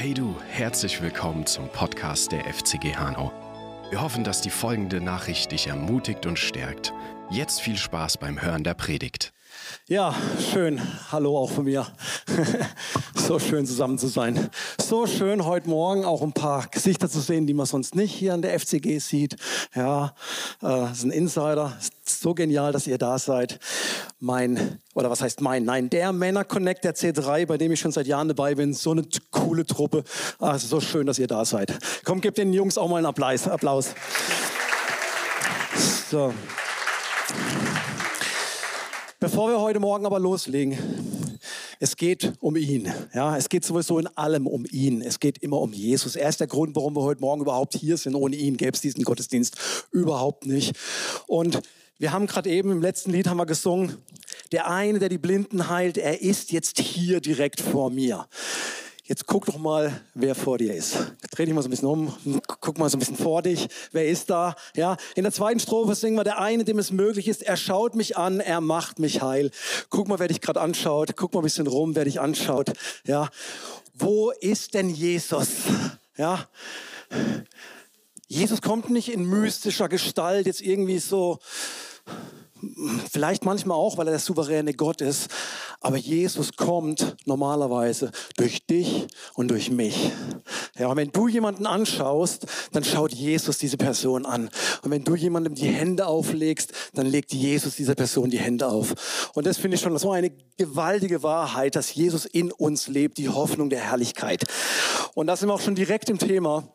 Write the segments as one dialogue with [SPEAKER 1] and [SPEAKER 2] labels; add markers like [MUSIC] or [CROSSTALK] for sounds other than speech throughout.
[SPEAKER 1] Hey du, herzlich willkommen zum Podcast der FCG Hanau. Wir hoffen, dass die folgende Nachricht dich ermutigt und stärkt. Jetzt viel Spaß beim Hören der Predigt.
[SPEAKER 2] Ja, schön. Hallo auch von mir. [LAUGHS] so schön zusammen zu sein. So schön heute Morgen auch ein paar Gesichter zu sehen, die man sonst nicht hier an der FCG sieht. Ja, äh, ist ein Insider. Ist so genial, dass ihr da seid. Mein, oder was heißt mein? Nein, der Männer Connect der C3, bei dem ich schon seit Jahren dabei bin. So eine coole Truppe. Ist so schön, dass ihr da seid. Komm, gebt den Jungs auch mal einen Applaus. Applaus. So. Bevor wir heute Morgen aber loslegen, es geht um ihn. Ja, es geht sowieso in allem um ihn. Es geht immer um Jesus. Er ist der Grund, warum wir heute Morgen überhaupt hier sind. Ohne ihn gäbe es diesen Gottesdienst überhaupt nicht. Und wir haben gerade eben im letzten Lied haben wir gesungen, der eine, der die Blinden heilt, er ist jetzt hier direkt vor mir. Jetzt guck doch mal, wer vor dir ist. Dreh dich mal so ein bisschen um, guck mal so ein bisschen vor dich. Wer ist da? Ja, in der zweiten Strophe singen wir, der eine, dem es möglich ist, er schaut mich an, er macht mich heil. Guck mal, wer dich gerade anschaut. Guck mal ein bisschen rum, wer dich anschaut. Ja, wo ist denn Jesus? Ja, Jesus kommt nicht in mystischer Gestalt, jetzt irgendwie so Vielleicht manchmal auch, weil er der souveräne Gott ist. Aber Jesus kommt normalerweise durch dich und durch mich. Ja, und wenn du jemanden anschaust, dann schaut Jesus diese Person an. Und wenn du jemandem die Hände auflegst, dann legt Jesus dieser Person die Hände auf. Und das finde ich schon so eine gewaltige Wahrheit, dass Jesus in uns lebt, die Hoffnung der Herrlichkeit. Und da sind wir auch schon direkt im Thema.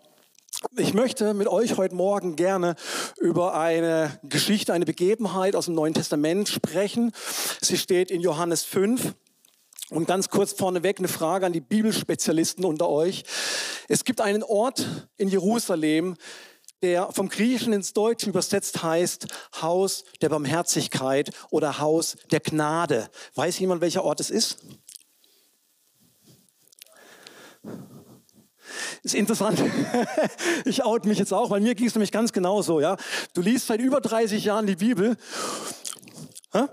[SPEAKER 2] Ich möchte mit euch heute Morgen gerne über eine Geschichte, eine Begebenheit aus dem Neuen Testament sprechen. Sie steht in Johannes 5. Und ganz kurz vorneweg eine Frage an die Bibelspezialisten unter euch. Es gibt einen Ort in Jerusalem, der vom Griechischen ins Deutsche übersetzt heißt Haus der Barmherzigkeit oder Haus der Gnade. Weiß jemand, welcher Ort es ist? Ist interessant. [LAUGHS] Ich out mich jetzt auch, weil mir ging es nämlich ganz genauso. Ja? Du liest seit über 30 Jahren die Bibel. Hä?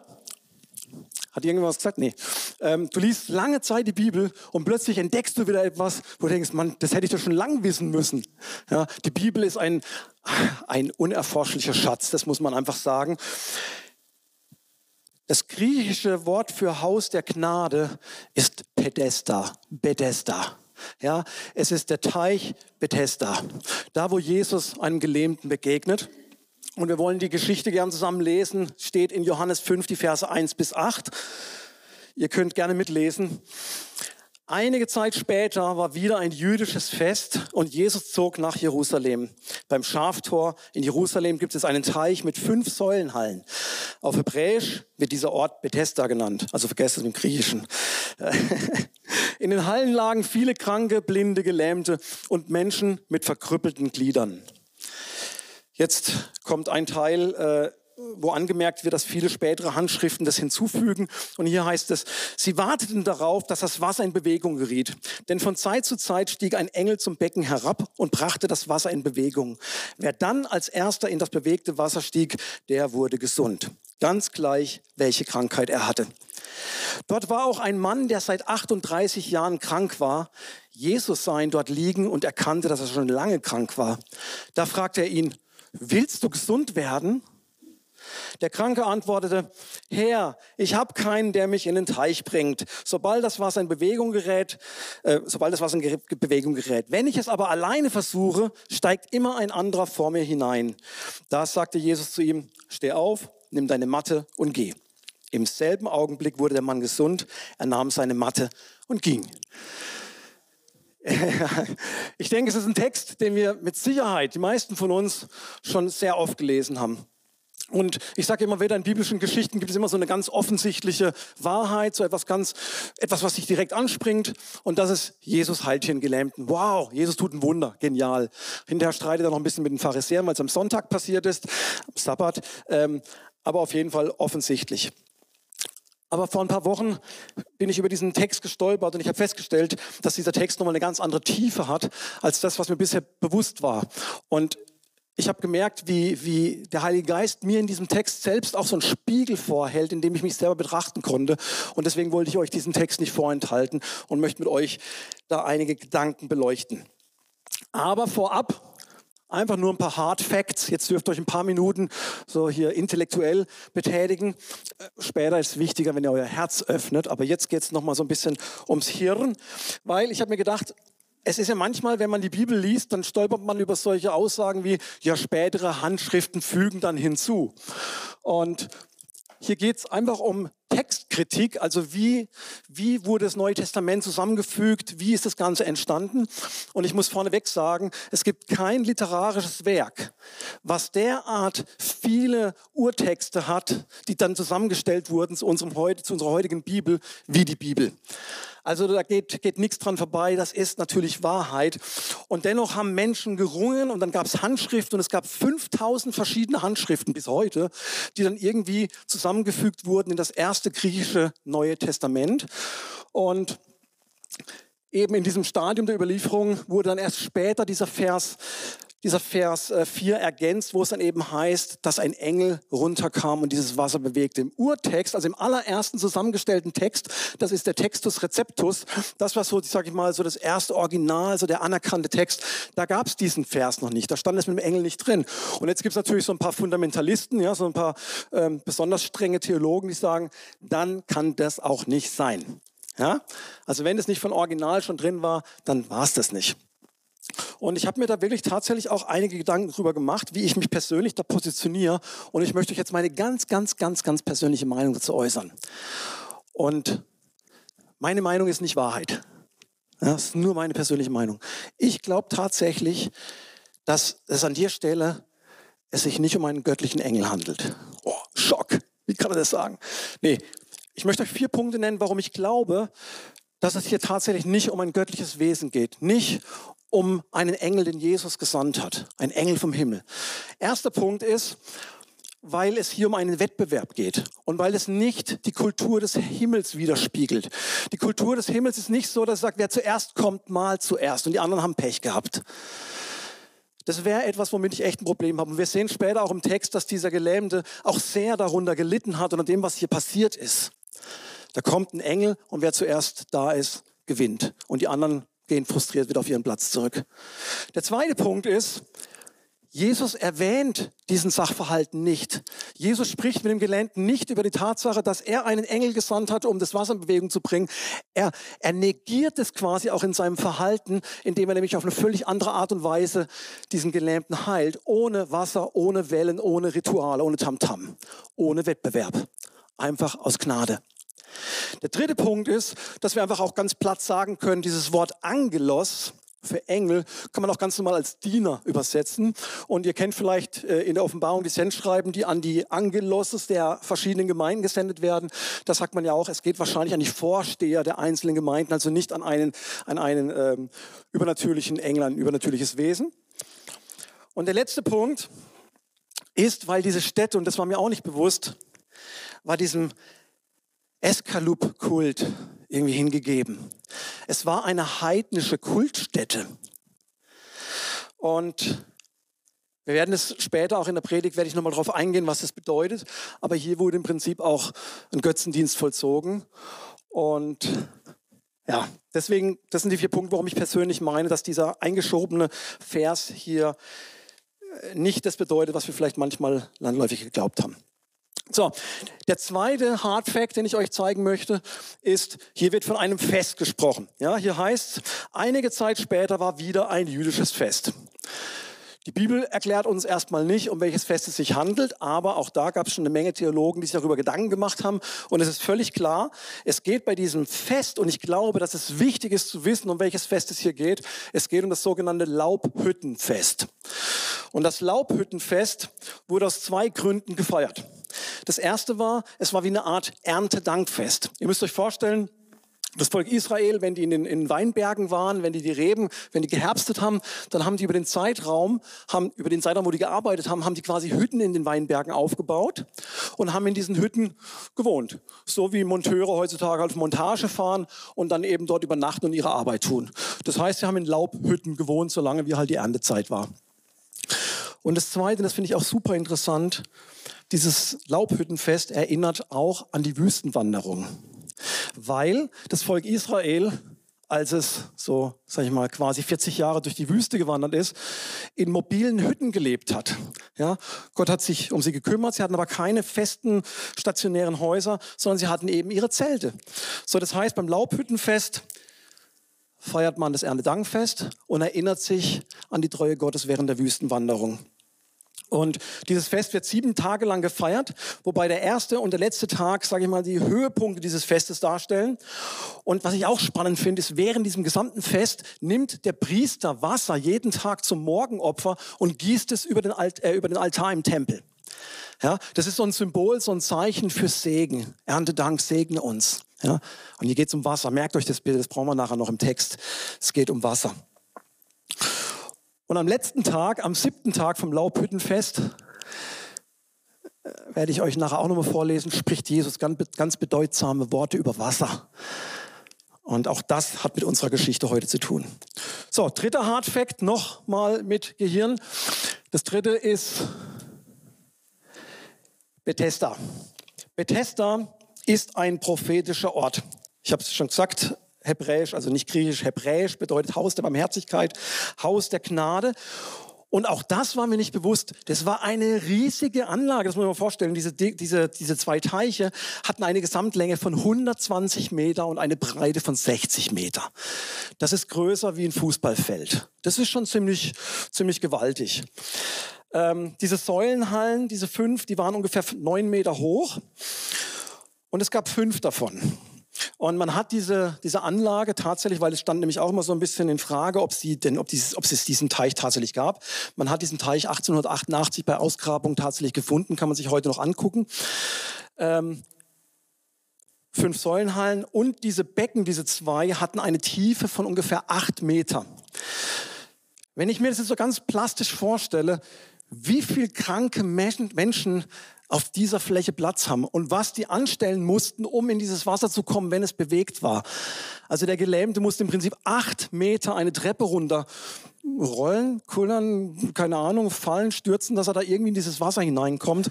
[SPEAKER 2] Hat irgendwas gesagt? Nee. Ähm, du liest lange Zeit die Bibel und plötzlich entdeckst du wieder etwas, wo du denkst, Mann, das hätte ich doch schon lang wissen müssen. Ja, die Bibel ist ein, ein unerforschlicher Schatz, das muss man einfach sagen. Das griechische Wort für Haus der Gnade ist Pedesta, Bethesda. Ja, es ist der Teich Bethesda, da wo Jesus einem Gelähmten begegnet. Und wir wollen die Geschichte gern zusammen lesen. Steht in Johannes 5, die Verse 1 bis 8. Ihr könnt gerne mitlesen. Einige Zeit später war wieder ein jüdisches Fest und Jesus zog nach Jerusalem. Beim Schaftor in Jerusalem gibt es einen Teich mit fünf Säulenhallen. Auf Hebräisch wird dieser Ort Bethesda genannt, also vergesst es im Griechischen. [LAUGHS] In den Hallen lagen viele Kranke, Blinde, Gelähmte und Menschen mit verkrüppelten Gliedern. Jetzt kommt ein Teil, äh, wo angemerkt wird, dass viele spätere Handschriften das hinzufügen. Und hier heißt es, sie warteten darauf, dass das Wasser in Bewegung geriet. Denn von Zeit zu Zeit stieg ein Engel zum Becken herab und brachte das Wasser in Bewegung. Wer dann als erster in das bewegte Wasser stieg, der wurde gesund. Ganz gleich, welche Krankheit er hatte. Dort war auch ein Mann, der seit 38 Jahren krank war. Jesus sah ihn dort liegen und erkannte, dass er schon lange krank war. Da fragte er ihn, willst du gesund werden? Der Kranke antwortete, Herr, ich habe keinen, der mich in den Teich bringt, sobald das Wasser in Bewegung gerät, äh, sobald das Wasser in Bewegung gerät. Wenn ich es aber alleine versuche, steigt immer ein anderer vor mir hinein. Da sagte Jesus zu ihm, steh auf, nimm deine Matte und geh. Im selben Augenblick wurde der Mann gesund, er nahm seine Matte und ging. [LAUGHS] Ich denke, es ist ein Text, den wir mit Sicherheit, die meisten von uns, schon sehr oft gelesen haben. Und ich sage immer wieder, in biblischen Geschichten gibt es immer so eine ganz offensichtliche Wahrheit, so etwas ganz, etwas, was sich direkt anspringt. Und das ist Jesus heilt hier einen Gelähmten. Wow, Jesus tut ein Wunder, genial. Hinterher streitet er noch ein bisschen mit den Pharisäern, weil es am Sonntag passiert ist, am Sabbat. Ähm, aber auf jeden Fall offensichtlich. Aber vor ein paar Wochen bin ich über diesen Text gestolpert und ich habe festgestellt, dass dieser Text nochmal eine ganz andere Tiefe hat als das, was mir bisher bewusst war. Und ich habe gemerkt, wie, wie der Heilige Geist mir in diesem Text selbst auch so einen Spiegel vorhält, in dem ich mich selber betrachten konnte. Und deswegen wollte ich euch diesen Text nicht vorenthalten und möchte mit euch da einige Gedanken beleuchten. Aber vorab Einfach nur ein paar Hard Facts. Jetzt dürft ihr euch ein paar Minuten so hier intellektuell betätigen. Äh, später ist es wichtiger, wenn ihr euer Herz öffnet. Aber jetzt geht es nochmal so ein bisschen ums Hirn. Weil ich habe mir gedacht, es ist ja manchmal, wenn man die Bibel liest, dann stolpert man über solche Aussagen wie, ja, spätere Handschriften fügen dann hinzu. Und hier geht es einfach um Textkritik, also wie, wie wurde das Neue Testament zusammengefügt, wie ist das Ganze entstanden. Und ich muss vorneweg sagen, es gibt kein literarisches Werk, was derart viele Urtexte hat, die dann zusammengestellt wurden zu, unserem, zu unserer heutigen Bibel, wie die Bibel. Also da geht, geht nichts dran vorbei, das ist natürlich Wahrheit. Und dennoch haben Menschen gerungen und dann gab es Handschriften und es gab 5000 verschiedene Handschriften bis heute, die dann irgendwie zusammengefügt wurden in das erste griechische Neue Testament. Und eben in diesem Stadium der Überlieferung wurde dann erst später dieser Vers dieser Vers 4 äh, ergänzt, wo es dann eben heißt, dass ein Engel runterkam und dieses Wasser bewegte. Im Urtext, also im allerersten zusammengestellten Text, das ist der Textus Receptus, das war so, sage ich mal, so das erste Original, so der anerkannte Text, da gab es diesen Vers noch nicht, da stand es mit dem Engel nicht drin. Und jetzt gibt es natürlich so ein paar Fundamentalisten, ja, so ein paar ähm, besonders strenge Theologen, die sagen, dann kann das auch nicht sein. Ja? Also wenn es nicht von Original schon drin war, dann war es das nicht. Und ich habe mir da wirklich tatsächlich auch einige Gedanken darüber gemacht, wie ich mich persönlich da positioniere. Und ich möchte euch jetzt meine ganz, ganz, ganz, ganz persönliche Meinung dazu äußern. Und meine Meinung ist nicht Wahrheit. das ist nur meine persönliche Meinung. Ich glaube tatsächlich, dass es an der Stelle es sich nicht um einen göttlichen Engel handelt. Oh, Schock. Wie kann man das sagen? Nee, ich möchte euch vier Punkte nennen, warum ich glaube, dass es hier tatsächlich nicht um ein göttliches Wesen geht. Nicht um einen Engel, den Jesus gesandt hat. Ein Engel vom Himmel. Erster Punkt ist, weil es hier um einen Wettbewerb geht und weil es nicht die Kultur des Himmels widerspiegelt. Die Kultur des Himmels ist nicht so, dass sagt, wer zuerst kommt, mal zuerst und die anderen haben Pech gehabt. Das wäre etwas, womit ich echt ein Problem habe. Und wir sehen später auch im Text, dass dieser Gelähmte auch sehr darunter gelitten hat und an dem, was hier passiert ist. Da kommt ein Engel und wer zuerst da ist, gewinnt. Und die anderen gehen frustriert wieder auf ihren Platz zurück. Der zweite Punkt ist, Jesus erwähnt diesen Sachverhalten nicht. Jesus spricht mit dem Gelähmten nicht über die Tatsache, dass er einen Engel gesandt hat, um das Wasser in Bewegung zu bringen. Er, er negiert es quasi auch in seinem Verhalten, indem er nämlich auf eine völlig andere Art und Weise diesen Gelähmten heilt. Ohne Wasser, ohne Wellen, ohne Rituale, ohne Tamtam, -Tam, ohne Wettbewerb. Einfach aus Gnade. Der dritte Punkt ist, dass wir einfach auch ganz platt sagen können, dieses Wort Angelos für Engel kann man auch ganz normal als Diener übersetzen. Und ihr kennt vielleicht äh, in der Offenbarung die Sendschreiben, die an die Angelosses der verschiedenen Gemeinden gesendet werden. Da sagt man ja auch, es geht wahrscheinlich an die Vorsteher der einzelnen Gemeinden, also nicht an einen, an einen ähm, übernatürlichen Engel, ein übernatürliches Wesen. Und der letzte Punkt ist, weil diese Städte, und das war mir auch nicht bewusst, war diesem Eskalub-Kult irgendwie hingegeben. Es war eine heidnische Kultstätte. Und wir werden es später auch in der Predigt, werde ich nochmal darauf eingehen, was das bedeutet. Aber hier wurde im Prinzip auch ein Götzendienst vollzogen. Und ja, deswegen, das sind die vier Punkte, warum ich persönlich meine, dass dieser eingeschobene Vers hier äh, nicht das bedeutet, was wir vielleicht manchmal landläufig geglaubt haben. So, der zweite Hard Fact, den ich euch zeigen möchte, ist, hier wird von einem Fest gesprochen. Ja, hier heißt, einige Zeit später war wieder ein jüdisches Fest. Die Bibel erklärt uns erstmal nicht, um welches Fest es sich handelt, aber auch da gab es schon eine Menge Theologen, die sich darüber Gedanken gemacht haben. Und es ist völlig klar, es geht bei diesem Fest, und ich glaube, dass es wichtig ist zu wissen, um welches Fest es hier geht. Es geht um das sogenannte Laubhüttenfest. Und das Laubhüttenfest wurde aus zwei Gründen gefeiert. Das erste war, es war wie eine Art Erntedankfest. Ihr müsst euch vorstellen, das Volk Israel, wenn die in den in Weinbergen waren, wenn die die Reben, wenn die geherbstet haben, dann haben die über den Zeitraum, haben über den Zeitraum, wo die gearbeitet haben, haben die quasi Hütten in den Weinbergen aufgebaut und haben in diesen Hütten gewohnt. So wie Monteure heutzutage auf Montage fahren und dann eben dort übernachten und ihre Arbeit tun. Das heißt, sie haben in Laubhütten gewohnt, solange wie halt die Erntezeit war. Und das Zweite, das finde ich auch super interessant, dieses Laubhüttenfest erinnert auch an die Wüstenwanderung, weil das Volk Israel als es so, sag ich mal, quasi 40 Jahre durch die Wüste gewandert ist, in mobilen Hütten gelebt hat. Ja, Gott hat sich um sie gekümmert. Sie hatten aber keine festen stationären Häuser, sondern sie hatten eben ihre Zelte. So, das heißt, beim Laubhüttenfest feiert man das Erntedankfest und erinnert sich an die Treue Gottes während der Wüstenwanderung. Und dieses Fest wird sieben Tage lang gefeiert, wobei der erste und der letzte Tag, sage ich mal, die Höhepunkte dieses Festes darstellen. Und was ich auch spannend finde, ist, während diesem gesamten Fest nimmt der Priester Wasser jeden Tag zum Morgenopfer und gießt es über den, Alt, äh, über den Altar im Tempel. Ja, das ist so ein Symbol, so ein Zeichen für Segen. Erntedank, segne uns. Ja, und hier geht es um Wasser. Merkt euch das Bild, das brauchen wir nachher noch im Text. Es geht um Wasser. Und am letzten Tag, am siebten Tag vom Laubhüttenfest, äh, werde ich euch nachher auch nochmal vorlesen, spricht Jesus ganz, ganz bedeutsame Worte über Wasser. Und auch das hat mit unserer Geschichte heute zu tun. So, dritter Hardfact nochmal mit Gehirn. Das dritte ist Bethesda. Bethesda ist ein prophetischer Ort. Ich habe es schon gesagt, Hebräisch, also nicht Griechisch, Hebräisch bedeutet Haus der Barmherzigkeit, Haus der Gnade. Und auch das war mir nicht bewusst. Das war eine riesige Anlage, das muss man sich mal vorstellen. Diese, diese, diese zwei Teiche hatten eine Gesamtlänge von 120 Meter und eine Breite von 60 Meter. Das ist größer wie ein Fußballfeld. Das ist schon ziemlich, ziemlich gewaltig. Ähm, diese Säulenhallen, diese fünf, die waren ungefähr neun Meter hoch. Und es gab fünf davon. Und man hat diese, diese Anlage tatsächlich, weil es stand nämlich auch immer so ein bisschen in Frage, ob, sie denn, ob, dieses, ob es diesen Teich tatsächlich gab. Man hat diesen Teich 1888 bei Ausgrabung tatsächlich gefunden, kann man sich heute noch angucken. Ähm, fünf Säulenhallen und diese Becken, diese zwei, hatten eine Tiefe von ungefähr acht Meter. Wenn ich mir das jetzt so ganz plastisch vorstelle, wie viel kranke Menschen auf dieser Fläche Platz haben und was die anstellen mussten, um in dieses Wasser zu kommen, wenn es bewegt war. Also der Gelähmte musste im Prinzip acht Meter eine Treppe runter rollen, kullern, keine Ahnung, fallen, stürzen, dass er da irgendwie in dieses Wasser hineinkommt.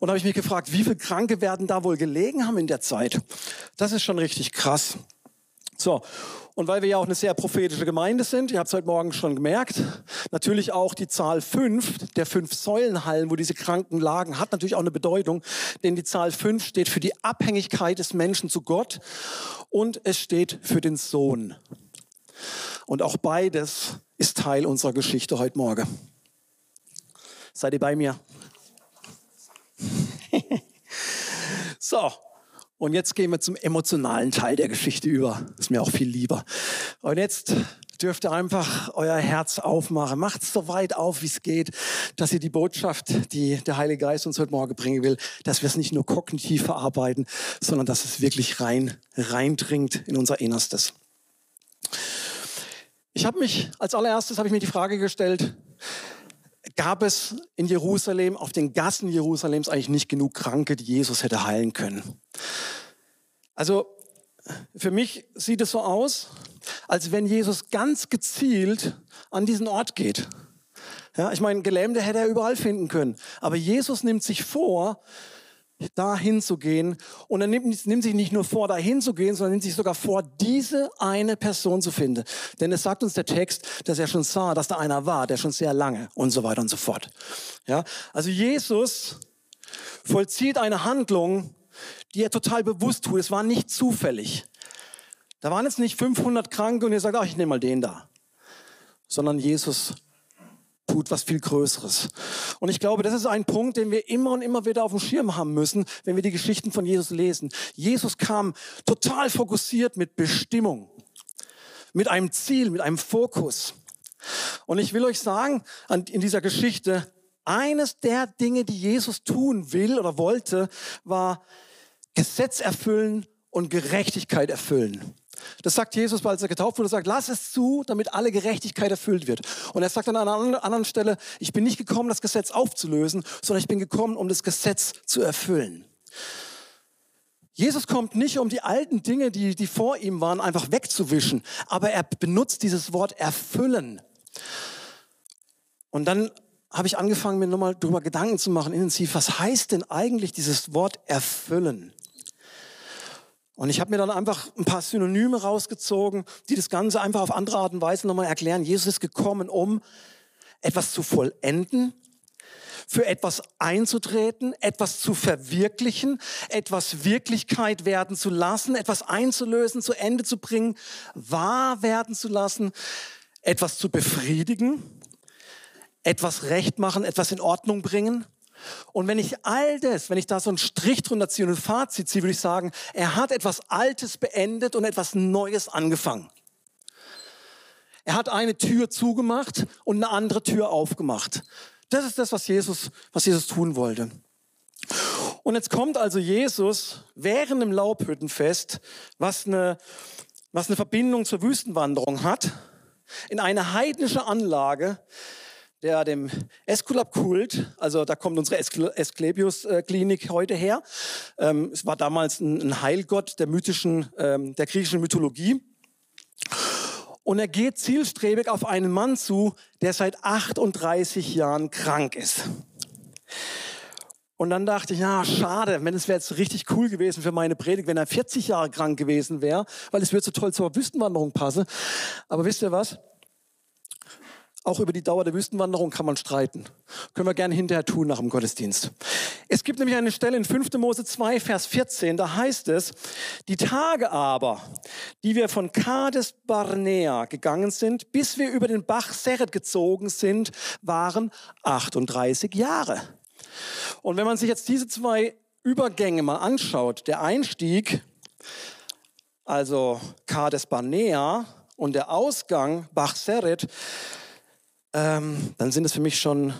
[SPEAKER 2] Und habe ich mich gefragt, wie viele Kranke werden da wohl gelegen haben in der Zeit? Das ist schon richtig krass. So, und weil wir ja auch eine sehr prophetische Gemeinde sind, ihr habt es heute Morgen schon gemerkt, natürlich auch die Zahl fünf der fünf Säulenhallen, wo diese Kranken lagen, hat natürlich auch eine Bedeutung, denn die Zahl fünf steht für die Abhängigkeit des Menschen zu Gott und es steht für den Sohn. Und auch beides ist Teil unserer Geschichte heute Morgen. Seid ihr bei mir? [LAUGHS] so, und jetzt gehen wir zum emotionalen Teil der Geschichte über. ist mir auch viel lieber. Und jetzt dürft ihr einfach euer Herz aufmachen. Macht es so weit auf, wie es geht, dass ihr die Botschaft, die der Heilige Geist uns heute Morgen bringen will, dass wir es nicht nur kognitiv verarbeiten, sondern dass es wirklich rein, reindringt in unser Innerstes. Ich habe mich, als allererstes habe ich mir die Frage gestellt, gab es in Jerusalem, auf den Gassen Jerusalems eigentlich nicht genug Kranke, die Jesus hätte heilen können. Also für mich sieht es so aus, als wenn Jesus ganz gezielt an diesen Ort geht. Ja, ich meine, Gelähmte hätte er überall finden können. Aber Jesus nimmt sich vor, dahin zu gehen. Und er nimmt, nimmt, sich nicht nur vor, dahin zu gehen, sondern nimmt sich sogar vor, diese eine Person zu finden. Denn es sagt uns der Text, dass er schon sah, dass da einer war, der schon sehr lange und so weiter und so fort. Ja, also Jesus vollzieht eine Handlung, die er total bewusst tut. Es war nicht zufällig. Da waren jetzt nicht 500 Kranke und er sagt, ach, ich nehme mal den da. Sondern Jesus tut was viel Größeres. Und ich glaube, das ist ein Punkt, den wir immer und immer wieder auf dem Schirm haben müssen, wenn wir die Geschichten von Jesus lesen. Jesus kam total fokussiert mit Bestimmung, mit einem Ziel, mit einem Fokus. Und ich will euch sagen, in dieser Geschichte, eines der Dinge, die Jesus tun will oder wollte, war Gesetz erfüllen und Gerechtigkeit erfüllen. Das sagt Jesus, als er getauft wurde, sagt, lass es zu, damit alle Gerechtigkeit erfüllt wird. Und er sagt an einer anderen Stelle, ich bin nicht gekommen, das Gesetz aufzulösen, sondern ich bin gekommen, um das Gesetz zu erfüllen. Jesus kommt nicht, um die alten Dinge, die, die vor ihm waren, einfach wegzuwischen, aber er benutzt dieses Wort erfüllen. Und dann habe ich angefangen, mir nochmal darüber Gedanken zu machen, intensiv, was heißt denn eigentlich dieses Wort erfüllen? Und ich habe mir dann einfach ein paar Synonyme rausgezogen, die das Ganze einfach auf andere Art und Weise nochmal erklären. Jesus ist gekommen, um etwas zu vollenden, für etwas einzutreten, etwas zu verwirklichen, etwas Wirklichkeit werden zu lassen, etwas einzulösen, zu Ende zu bringen, wahr werden zu lassen, etwas zu befriedigen, etwas recht machen, etwas in Ordnung bringen. Und wenn ich all das, wenn ich da so einen Strich drunter ziehe und ein Fazit ziehe, würde ich sagen, er hat etwas Altes beendet und etwas Neues angefangen. Er hat eine Tür zugemacht und eine andere Tür aufgemacht. Das ist das, was Jesus, was Jesus tun wollte. Und jetzt kommt also Jesus während dem Laubhüttenfest, was eine, was eine Verbindung zur Wüstenwanderung hat, in eine heidnische Anlage, der dem Esculap-Kult, also da kommt unsere Asklepios-Klinik heute her. Ähm, es war damals ein Heilgott der mythischen, ähm, der griechischen Mythologie. Und er geht zielstrebig auf einen Mann zu, der seit 38 Jahren krank ist. Und dann dachte ich, ja, schade, wenn es wäre jetzt richtig cool gewesen für meine Predigt, wenn er 40 Jahre krank gewesen wäre, weil es würde so toll zur Wüstenwanderung passen. Aber wisst ihr was? Auch über die Dauer der Wüstenwanderung kann man streiten. Können wir gerne hinterher tun nach dem Gottesdienst. Es gibt nämlich eine Stelle in 5. Mose 2, Vers 14, da heißt es, die Tage aber, die wir von Kades Barnea gegangen sind, bis wir über den Bach Seret gezogen sind, waren 38 Jahre. Und wenn man sich jetzt diese zwei Übergänge mal anschaut, der Einstieg, also Kades Barnea und der Ausgang Bach Seret, ähm, dann sind es für mich schon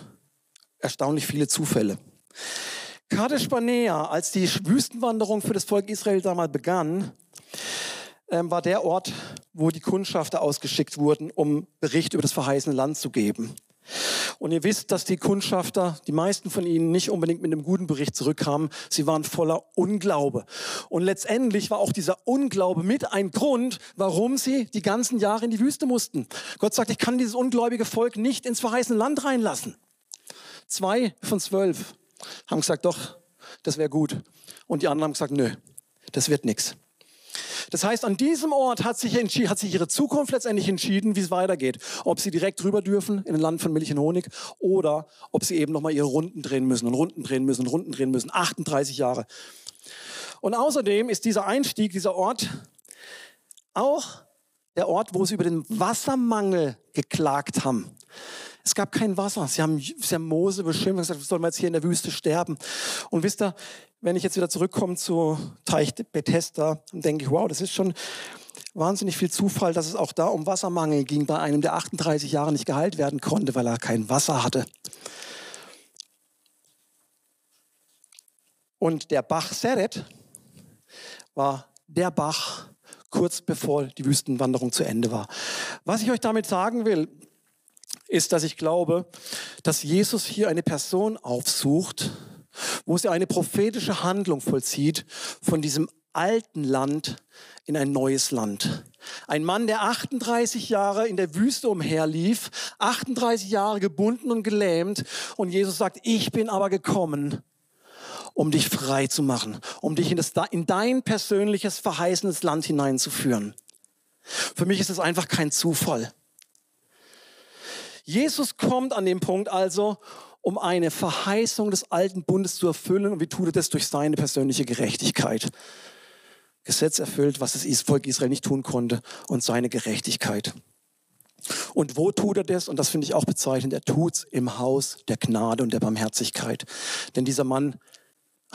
[SPEAKER 2] erstaunlich viele Zufälle. Kadesh Barnea, als die Wüstenwanderung für das Volk Israel damals begann, ähm, war der Ort, wo die Kundschafter ausgeschickt wurden, um Bericht über das verheißene Land zu geben. Und ihr wisst, dass die Kundschafter, die meisten von ihnen, nicht unbedingt mit einem guten Bericht zurückkamen. Sie waren voller Unglaube. Und letztendlich war auch dieser Unglaube mit ein Grund, warum sie die ganzen Jahre in die Wüste mussten. Gott sagt, ich kann dieses ungläubige Volk nicht ins verheißene Land reinlassen. Zwei von zwölf haben gesagt, doch, das wäre gut. Und die anderen haben gesagt, nö, das wird nichts. Das heißt, an diesem Ort hat sich, hat sich ihre Zukunft letztendlich entschieden, wie es weitergeht. Ob sie direkt rüber dürfen in ein Land von Milch und Honig oder ob sie eben nochmal ihre Runden drehen müssen und Runden drehen müssen und Runden drehen müssen. 38 Jahre. Und außerdem ist dieser Einstieg, dieser Ort auch der Ort, wo sie über den Wassermangel geklagt haben. Es gab kein Wasser. Sie haben, sie haben Mose beschimpft und gesagt, sollen wir jetzt hier in der Wüste sterben? Und wisst ihr, wenn ich jetzt wieder zurückkomme zu Teich Bethesda, dann denke ich, wow, das ist schon wahnsinnig viel Zufall, dass es auch da um Wassermangel ging bei einem, der 38 Jahre nicht geheilt werden konnte, weil er kein Wasser hatte. Und der Bach Seret war der Bach kurz bevor die Wüstenwanderung zu Ende war. Was ich euch damit sagen will, ist, dass ich glaube, dass Jesus hier eine Person aufsucht, wo sie eine prophetische Handlung vollzieht von diesem alten Land in ein neues Land. Ein Mann, der 38 Jahre in der Wüste umherlief, 38 Jahre gebunden und gelähmt und Jesus sagt, ich bin aber gekommen, um dich frei zu machen, um dich in, das, in dein persönliches verheißenes Land hineinzuführen. Für mich ist es einfach kein Zufall. Jesus kommt an dem Punkt also, um eine Verheißung des alten Bundes zu erfüllen. Und wie tut er das? Durch seine persönliche Gerechtigkeit. Gesetz erfüllt, was das Volk Israel nicht tun konnte, und seine Gerechtigkeit. Und wo tut er das? Und das finde ich auch bezeichnend. Er tut es im Haus der Gnade und der Barmherzigkeit. Denn dieser Mann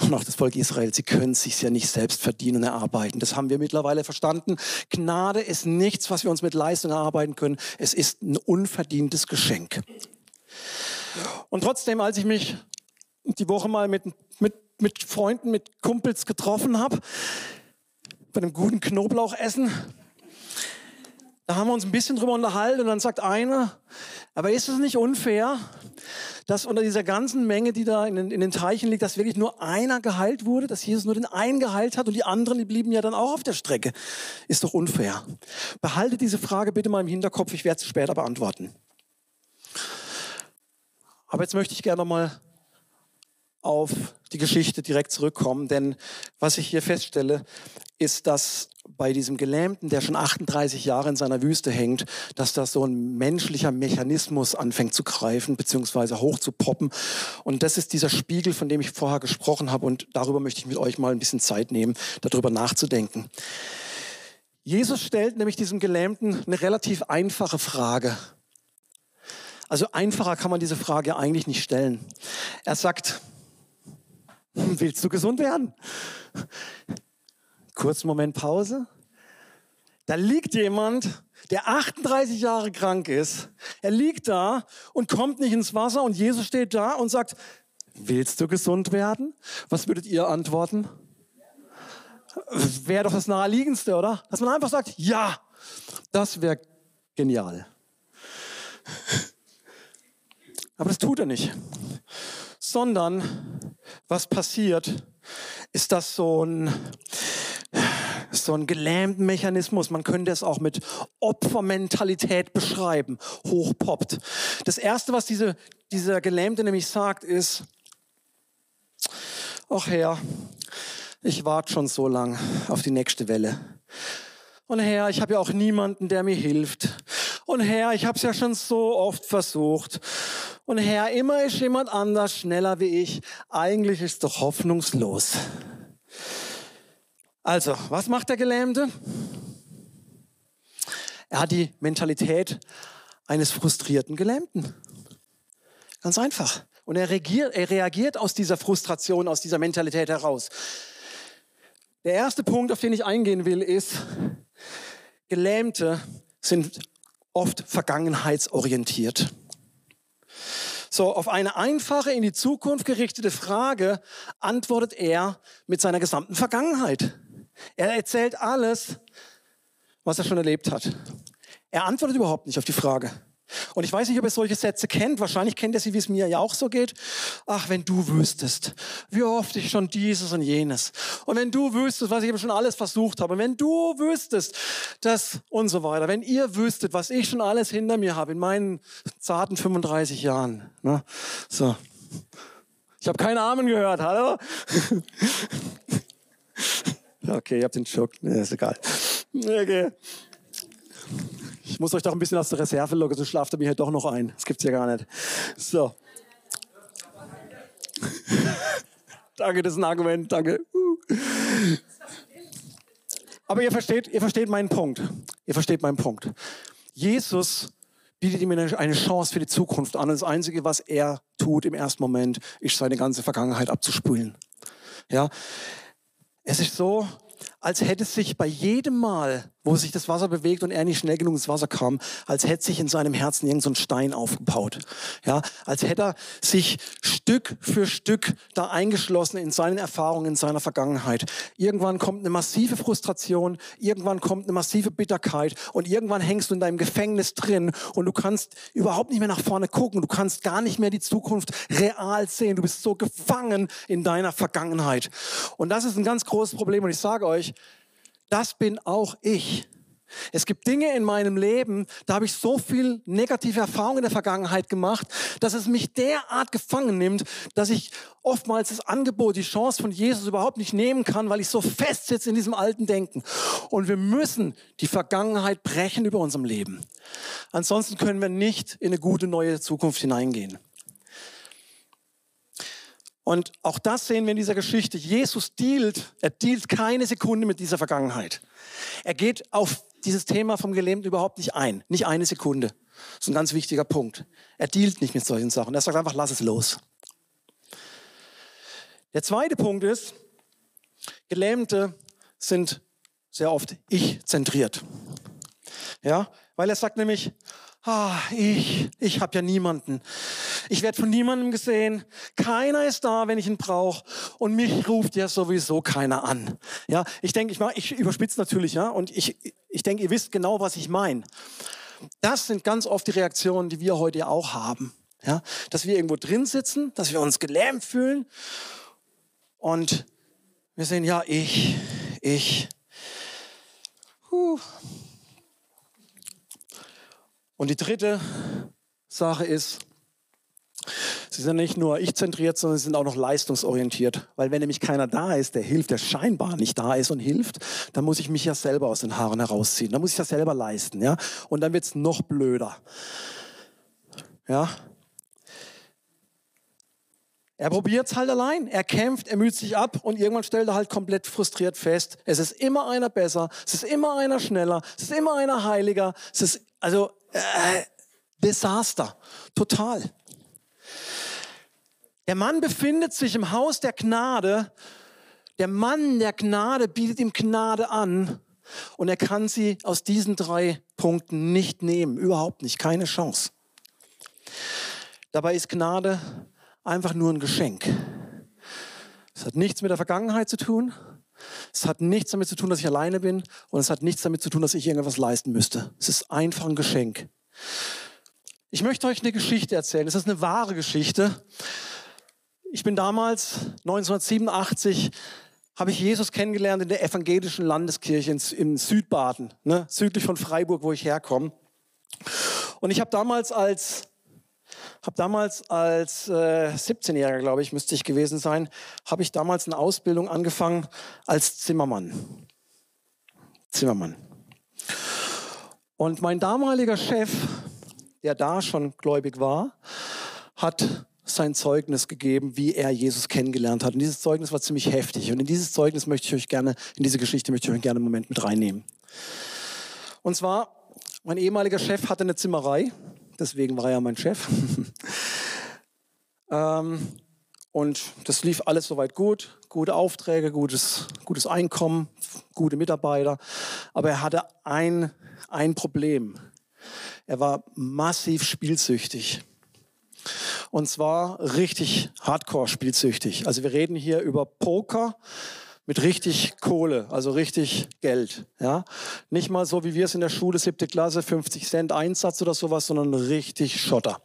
[SPEAKER 2] und auch das Volk Israel, sie können es sich ja nicht selbst verdienen und erarbeiten. Das haben wir mittlerweile verstanden. Gnade ist nichts, was wir uns mit Leistung erarbeiten können. Es ist ein unverdientes Geschenk. Und trotzdem, als ich mich die Woche mal mit, mit, mit Freunden, mit Kumpels getroffen habe, bei einem guten Knoblauchessen, da haben wir uns ein bisschen drüber unterhalten und dann sagt einer, aber ist es nicht unfair, dass unter dieser ganzen Menge, die da in den, in den Teichen liegt, dass wirklich nur einer geheilt wurde, dass Jesus nur den einen geheilt hat und die anderen, die blieben ja dann auch auf der Strecke. Ist doch unfair. Behalte diese Frage bitte mal im Hinterkopf, ich werde sie später beantworten. Aber jetzt möchte ich gerne nochmal auf die Geschichte direkt zurückkommen, denn was ich hier feststelle, ist, dass bei diesem Gelähmten, der schon 38 Jahre in seiner Wüste hängt, dass da so ein menschlicher Mechanismus anfängt zu greifen bzw. hoch zu poppen. Und das ist dieser Spiegel, von dem ich vorher gesprochen habe. Und darüber möchte ich mit euch mal ein bisschen Zeit nehmen, darüber nachzudenken. Jesus stellt nämlich diesem Gelähmten eine relativ einfache Frage. Also einfacher kann man diese Frage eigentlich nicht stellen. Er sagt, willst du gesund werden? Kurzen Moment Pause. Da liegt jemand, der 38 Jahre krank ist. Er liegt da und kommt nicht ins Wasser und Jesus steht da und sagt, willst du gesund werden? Was würdet ihr antworten? Wäre doch das Naheliegendste, oder? Dass man einfach sagt, ja, das wäre genial. Aber das tut er nicht. Sondern was passiert, ist das so ein, so ein gelähmten Mechanismus. Man könnte es auch mit Opfermentalität beschreiben. Hochpoppt. Das Erste, was diese, dieser Gelähmte nämlich sagt, ist, ach Herr, ich warte schon so lang auf die nächste Welle. Und Herr, ich habe ja auch niemanden, der mir hilft. Und Herr, ich habe es ja schon so oft versucht. Und Herr, immer ist jemand anders schneller wie ich. Eigentlich ist es doch hoffnungslos. Also, was macht der Gelähmte? Er hat die Mentalität eines frustrierten Gelähmten. Ganz einfach. Und er reagiert, er reagiert aus dieser Frustration, aus dieser Mentalität heraus. Der erste Punkt, auf den ich eingehen will, ist, Gelähmte sind oft vergangenheitsorientiert. So, auf eine einfache, in die Zukunft gerichtete Frage antwortet er mit seiner gesamten Vergangenheit. Er erzählt alles, was er schon erlebt hat. Er antwortet überhaupt nicht auf die Frage. Und ich weiß nicht, ob ihr solche Sätze kennt. Wahrscheinlich kennt ihr sie, wie es mir ja auch so geht. Ach, wenn du wüsstest, wie oft ich schon dieses und jenes. Und wenn du wüsstest, was ich eben schon alles versucht habe. Und wenn du wüsstest, das und so weiter. Wenn ihr wüsstet, was ich schon alles hinter mir habe in meinen zarten 35 Jahren. Ne? So. Ich habe keinen Amen gehört. Hallo? [LAUGHS] okay, ihr habt den Schock. Nee, ist egal. Okay. Ich muss euch doch ein bisschen aus der Reserve locken, so schlaft er mir halt doch noch ein. Das gibt's ja gar nicht. So. [LAUGHS] danke, das ist ein Argument, danke. Aber ihr versteht, ihr versteht meinen Punkt. Ihr versteht meinen Punkt. Jesus bietet ihm eine Chance für die Zukunft an. Und das Einzige, was er tut im ersten Moment, ist seine ganze Vergangenheit abzuspülen. Ja, es ist so, als hätte sich bei jedem Mal, wo sich das Wasser bewegt und er nicht schnell genug ins Wasser kam, als hätte sich in seinem Herzen irgend so ein Stein aufgebaut. Ja, als hätte er sich Stück für Stück da eingeschlossen in seinen Erfahrungen, in seiner Vergangenheit. Irgendwann kommt eine massive Frustration, irgendwann kommt eine massive Bitterkeit und irgendwann hängst du in deinem Gefängnis drin und du kannst überhaupt nicht mehr nach vorne gucken. Du kannst gar nicht mehr die Zukunft real sehen. Du bist so gefangen in deiner Vergangenheit. Und das ist ein ganz großes Problem und ich sage euch, das bin auch ich. Es gibt Dinge in meinem Leben, da habe ich so viel negative Erfahrungen in der Vergangenheit gemacht, dass es mich derart gefangen nimmt, dass ich oftmals das Angebot, die Chance von Jesus überhaupt nicht nehmen kann, weil ich so fest sitze in diesem alten Denken. Und wir müssen die Vergangenheit brechen über unserem Leben. Ansonsten können wir nicht in eine gute neue Zukunft hineingehen. Und auch das sehen wir in dieser Geschichte. Jesus dealt, er dealt keine Sekunde mit dieser Vergangenheit. Er geht auf dieses Thema vom Gelähmten überhaupt nicht ein. Nicht eine Sekunde. Das ist ein ganz wichtiger Punkt. Er dealt nicht mit solchen Sachen. Er sagt einfach, lass es los. Der zweite Punkt ist, Gelähmte sind sehr oft ich-zentriert. Ja, weil er sagt nämlich, ah, ich, ich habe ja niemanden. Ich werde von niemandem gesehen. Keiner ist da, wenn ich ihn brauche. Und mich ruft ja sowieso keiner an. Ja, ich denke, ich, ich überspitze natürlich, ja, und ich, ich denke, ihr wisst genau, was ich meine. Das sind ganz oft die Reaktionen, die wir heute ja auch haben. Ja, dass wir irgendwo drin sitzen, dass wir uns gelähmt fühlen und wir sehen, ja, ich, ich. Puh. Und die dritte Sache ist, Sie sind nicht nur ich-zentriert, sondern sie sind auch noch leistungsorientiert. Weil wenn nämlich keiner da ist, der hilft, der scheinbar nicht da ist und hilft, dann muss ich mich ja selber aus den Haaren herausziehen. Dann muss ich das selber leisten. Ja? Und dann wird es noch blöder. Ja? Er probiert es halt allein, er kämpft, er müht sich ab und irgendwann stellt er halt komplett frustriert fest, es ist immer einer besser, es ist immer einer schneller, es ist immer einer heiliger, es ist also äh, Desaster, total. Der Mann befindet sich im Haus der Gnade, der Mann der Gnade bietet ihm Gnade an und er kann sie aus diesen drei Punkten nicht nehmen, überhaupt nicht, keine Chance. Dabei ist Gnade einfach nur ein Geschenk. Es hat nichts mit der Vergangenheit zu tun. Es hat nichts damit zu tun, dass ich alleine bin. Und es hat nichts damit zu tun, dass ich irgendwas leisten müsste. Es ist einfach ein Geschenk. Ich möchte euch eine Geschichte erzählen. Es ist eine wahre Geschichte. Ich bin damals, 1987, habe ich Jesus kennengelernt in der evangelischen Landeskirche in, Südbaden, ne, südlich von Freiburg, wo ich herkomme. Und ich habe damals als habe damals als äh, 17-Jähriger, glaube ich, müsste ich gewesen sein, habe ich damals eine Ausbildung angefangen als Zimmermann. Zimmermann. Und mein damaliger Chef, der da schon gläubig war, hat sein Zeugnis gegeben, wie er Jesus kennengelernt hat. Und dieses Zeugnis war ziemlich heftig. Und in dieses Zeugnis möchte ich euch gerne, in diese Geschichte möchte ich euch gerne einen Moment mit reinnehmen. Und zwar, mein ehemaliger Chef hatte eine Zimmerei deswegen war er mein Chef. [LAUGHS] ähm, und das lief alles soweit gut, gute Aufträge, gutes, gutes Einkommen, gute Mitarbeiter. Aber er hatte ein, ein Problem. Er war massiv spielsüchtig. Und zwar richtig hardcore spielsüchtig. Also wir reden hier über Poker, mit richtig Kohle, also richtig Geld. Ja? Nicht mal so wie wir es in der Schule, siebte Klasse, 50 Cent Einsatz oder sowas, sondern richtig Schotter.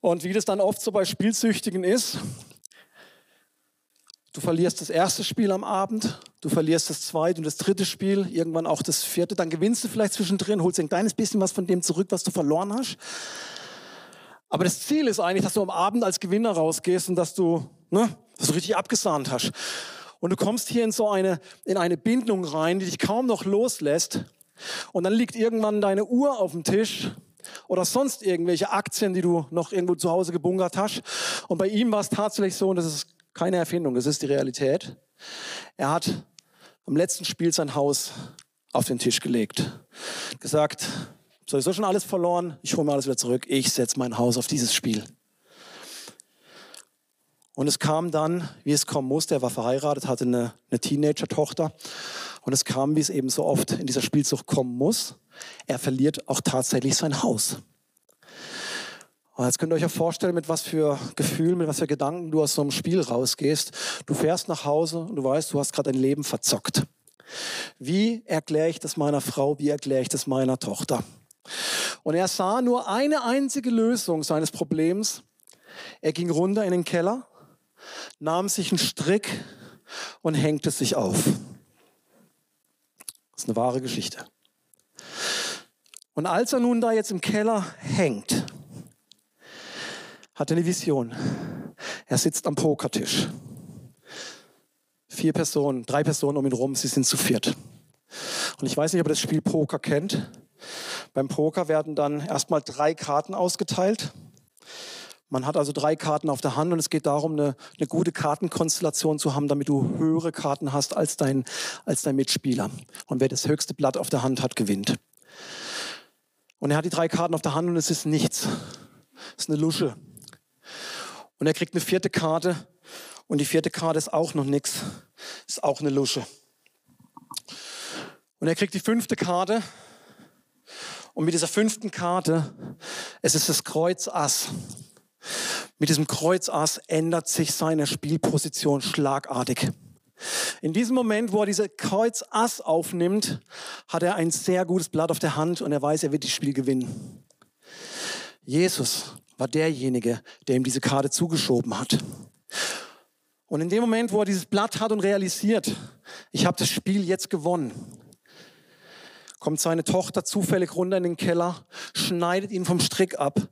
[SPEAKER 2] Und wie das dann oft so bei Spielsüchtigen ist, du verlierst das erste Spiel am Abend, du verlierst das zweite und das dritte Spiel, irgendwann auch das vierte, dann gewinnst du vielleicht zwischendrin, holst ein kleines bisschen was von dem zurück, was du verloren hast. Aber das Ziel ist eigentlich, dass du am Abend als Gewinner rausgehst und dass du ne, du richtig abgesahnt hast. Und du kommst hier in so eine, in eine Bindung rein, die dich kaum noch loslässt. Und dann liegt irgendwann deine Uhr auf dem Tisch oder sonst irgendwelche Aktien, die du noch irgendwo zu Hause gebunkert hast. Und bei ihm war es tatsächlich so, und das ist keine Erfindung, das ist die Realität. Er hat am letzten Spiel sein Haus auf den Tisch gelegt. Gesagt, sowieso schon alles verloren, ich hole mir alles wieder zurück, ich setze mein Haus auf dieses Spiel. Und es kam dann, wie es kommen musste. Er war verheiratet, hatte eine, eine Teenager-Tochter. Und es kam, wie es eben so oft in dieser Spielzucht kommen muss. Er verliert auch tatsächlich sein Haus. Und jetzt könnt ihr euch ja vorstellen, mit was für Gefühlen, mit was für Gedanken du aus so einem Spiel rausgehst. Du fährst nach Hause und du weißt, du hast gerade dein Leben verzockt. Wie erkläre ich das meiner Frau? Wie erkläre ich das meiner Tochter? Und er sah nur eine einzige Lösung seines Problems. Er ging runter in den Keller nahm sich einen Strick und hängte sich auf. Das ist eine wahre Geschichte. Und als er nun da jetzt im Keller hängt, hat er eine Vision. Er sitzt am Pokertisch. Vier Personen, drei Personen um ihn herum, sie sind zu viert. Und ich weiß nicht, ob ihr das Spiel Poker kennt. Beim Poker werden dann erstmal drei Karten ausgeteilt. Man hat also drei Karten auf der Hand und es geht darum, eine, eine gute Kartenkonstellation zu haben, damit du höhere Karten hast als dein, als dein Mitspieler. Und wer das höchste Blatt auf der Hand hat, gewinnt. Und er hat die drei Karten auf der Hand und es ist nichts. Es ist eine Lusche. Und er kriegt eine vierte Karte und die vierte Karte ist auch noch nichts. Ist auch eine Lusche. Und er kriegt die fünfte Karte und mit dieser fünften Karte, es ist das Kreuz Ass. Mit diesem Kreuzass ändert sich seine Spielposition schlagartig. In diesem Moment, wo er diese Kreuz Ass aufnimmt, hat er ein sehr gutes Blatt auf der Hand und er weiß, er wird das Spiel gewinnen. Jesus war derjenige, der ihm diese Karte zugeschoben hat. Und in dem Moment, wo er dieses Blatt hat und realisiert, ich habe das Spiel jetzt gewonnen, kommt seine Tochter zufällig runter in den Keller, schneidet ihn vom Strick ab.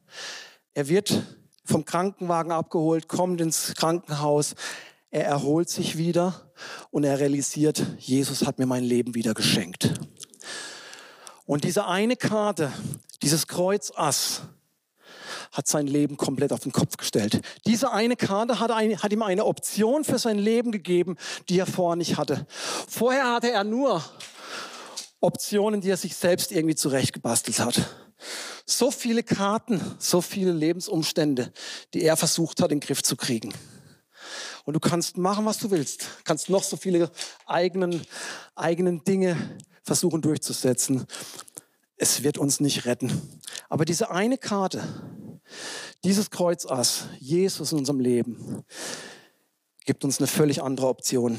[SPEAKER 2] Er wird vom Krankenwagen abgeholt, kommt ins Krankenhaus, er erholt sich wieder und er realisiert, Jesus hat mir mein Leben wieder geschenkt. Und diese eine Karte, dieses Kreuzass, hat sein Leben komplett auf den Kopf gestellt. Diese eine Karte hat, ein, hat ihm eine Option für sein Leben gegeben, die er vorher nicht hatte. Vorher hatte er nur Optionen, die er sich selbst irgendwie zurechtgebastelt hat. So viele Karten, so viele Lebensumstände, die er versucht hat, in den Griff zu kriegen. Und du kannst machen, was du willst. Kannst noch so viele eigenen, eigenen Dinge versuchen durchzusetzen. Es wird uns nicht retten. Aber diese eine Karte, dieses Kreuzass, Jesus in unserem Leben, gibt uns eine völlig andere Option.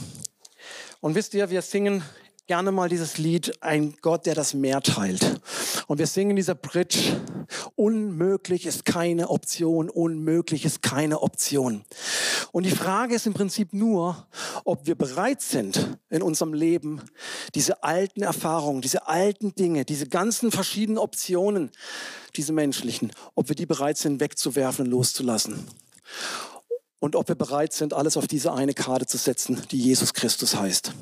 [SPEAKER 2] Und wisst ihr, wir singen gerne mal dieses Lied, ein Gott, der das Meer teilt. Und wir singen dieser Bridge, unmöglich ist keine Option, unmöglich ist keine Option. Und die Frage ist im Prinzip nur, ob wir bereit sind, in unserem Leben diese alten Erfahrungen, diese alten Dinge, diese ganzen verschiedenen Optionen, diese menschlichen, ob wir die bereit sind wegzuwerfen und loszulassen und ob wir bereit sind, alles auf diese eine Karte zu setzen, die Jesus Christus heißt.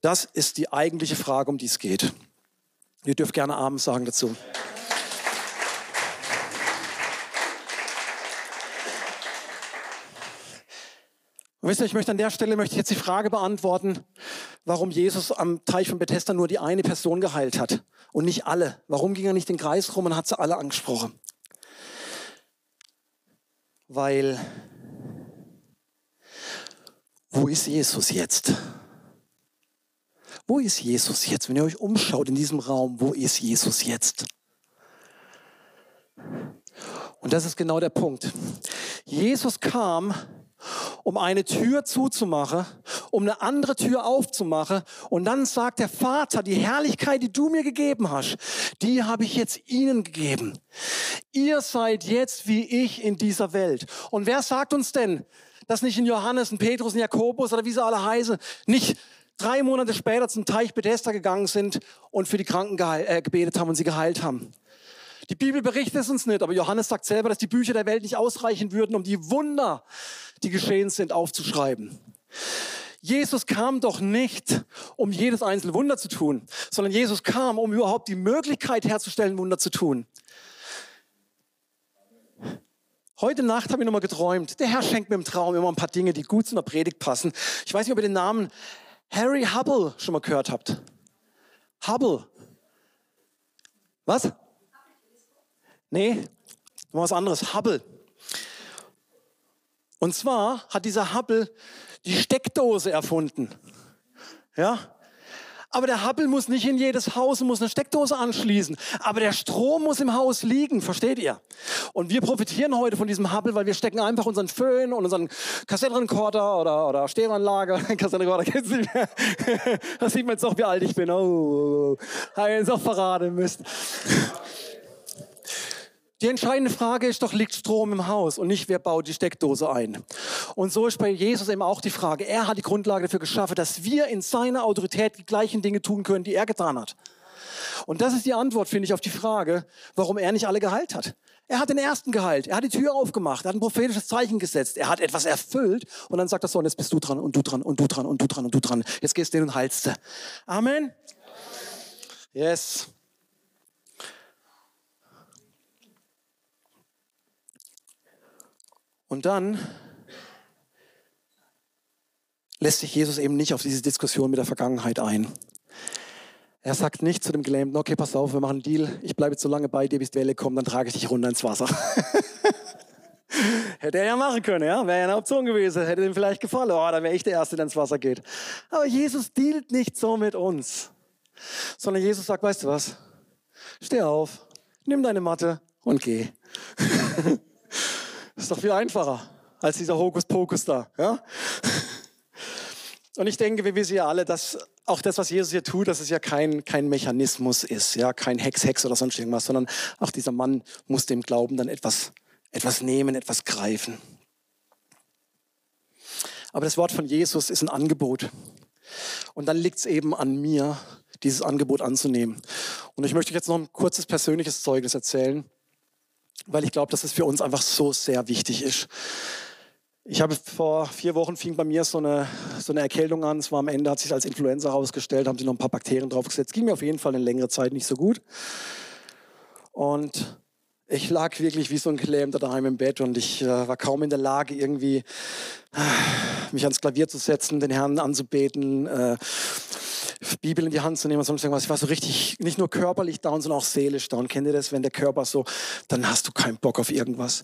[SPEAKER 2] Das ist die eigentliche Frage, um die es geht. Ihr dürft gerne Abend sagen dazu. Und wisst ihr, ich möchte an der Stelle möchte ich jetzt die Frage beantworten, warum Jesus am Teich von Bethesda nur die eine Person geheilt hat und nicht alle. Warum ging er nicht den Kreis rum und hat sie alle angesprochen? Weil wo ist Jesus jetzt? Wo ist Jesus jetzt? Wenn ihr euch umschaut in diesem Raum, wo ist Jesus jetzt? Und das ist genau der Punkt. Jesus kam, um eine Tür zuzumachen, um eine andere Tür aufzumachen. Und dann sagt der Vater, die Herrlichkeit, die du mir gegeben hast, die habe ich jetzt ihnen gegeben. Ihr seid jetzt wie ich in dieser Welt. Und wer sagt uns denn, dass nicht ein Johannes, ein Petrus, ein Jakobus oder wie sie alle heißen, nicht drei Monate später zum Teich Bethesda gegangen sind und für die Kranken äh, gebetet haben und sie geheilt haben. Die Bibel berichtet es uns nicht, aber Johannes sagt selber, dass die Bücher der Welt nicht ausreichen würden, um die Wunder, die geschehen sind, aufzuschreiben. Jesus kam doch nicht, um jedes einzelne Wunder zu tun, sondern Jesus kam, um überhaupt die Möglichkeit herzustellen, Wunder zu tun. Heute Nacht habe ich nochmal geträumt. Der Herr schenkt mir im Traum immer ein paar Dinge, die gut zu einer Predigt passen. Ich weiß nicht, ob ihr den Namen Harry Hubble schon mal gehört habt. Hubble. Was? Nee, was anderes. Hubble. Und zwar hat dieser Hubble die Steckdose erfunden. Ja? Aber der Hubble muss nicht in jedes Haus und muss eine Steckdose anschließen. Aber der Strom muss im Haus liegen, versteht ihr? Und wir profitieren heute von diesem Hubble, weil wir stecken einfach unseren Föhn und unseren Kassettenrekorder oder, oder Stereoanlage, [LAUGHS] Kassettenrekorder kennst du nicht mehr. [LAUGHS] Das sieht man jetzt auch, wie alt ich bin. Oh, oh, oh. habe ich jetzt auch verraten, Mist. Die entscheidende Frage ist doch, liegt Strom im Haus und nicht, wer baut die Steckdose ein? Und so ist bei Jesus eben auch die Frage. Er hat die Grundlage dafür geschaffen, dass wir in seiner Autorität die gleichen Dinge tun können, die er getan hat. Und das ist die Antwort, finde ich, auf die Frage, warum er nicht alle geheilt hat. Er hat den ersten geheilt. Er hat die Tür aufgemacht. Er hat ein prophetisches Zeichen gesetzt. Er hat etwas erfüllt. Und dann sagt er so, und jetzt bist du dran und du dran und du dran und du dran und du dran. Jetzt gehst du hin und heilst. Amen. Yes. Und dann lässt sich Jesus eben nicht auf diese Diskussion mit der Vergangenheit ein. Er sagt nicht zu dem Gelähmten, okay, pass auf, wir machen einen Deal, ich bleibe jetzt so lange bei dir, bis die Welle kommt, dann trage ich dich runter ins Wasser. [LAUGHS] Hätte er ja machen können, ja? Wäre ja eine Option gewesen. Hätte ihm vielleicht gefallen. Oh, dann wäre ich der Erste, der ins Wasser geht. Aber Jesus dealt nicht so mit uns. Sondern Jesus sagt, weißt du was? Steh auf, nimm deine Matte und geh. [LAUGHS] Ist doch viel einfacher als dieser Hokuspokus da. Ja? Und ich denke, wir wissen ja alle, dass auch das, was Jesus hier tut, dass es ja kein, kein Mechanismus ist, ja, kein Hex, Hex oder sonst irgendwas, sondern auch dieser Mann muss dem Glauben dann etwas, etwas nehmen, etwas greifen. Aber das Wort von Jesus ist ein Angebot. Und dann liegt es eben an mir, dieses Angebot anzunehmen. Und ich möchte jetzt noch ein kurzes persönliches Zeugnis erzählen. weil ich glaube, dass es für uns einfach so sehr wichtig ist. Ich habe vor vier Wochen fing bei mir so eine, so eine Erkältung an. Es war am Ende, hat sich als Influenza herausgestellt, haben sie noch ein paar Bakterien draufgesetzt. Ging mir auf jeden Fall eine längere Zeit nicht so gut. Und ich lag wirklich wie so ein Gelähmter daheim im Bett und ich äh, war kaum in der Lage, irgendwie äh, mich ans Klavier zu setzen, den Herrn anzubeten, äh, Bibel in die Hand zu nehmen und sonst irgendwas. Ich war so richtig, nicht nur körperlich down, sondern auch seelisch down. Kennt ihr das, wenn der Körper so, dann hast du keinen Bock auf irgendwas.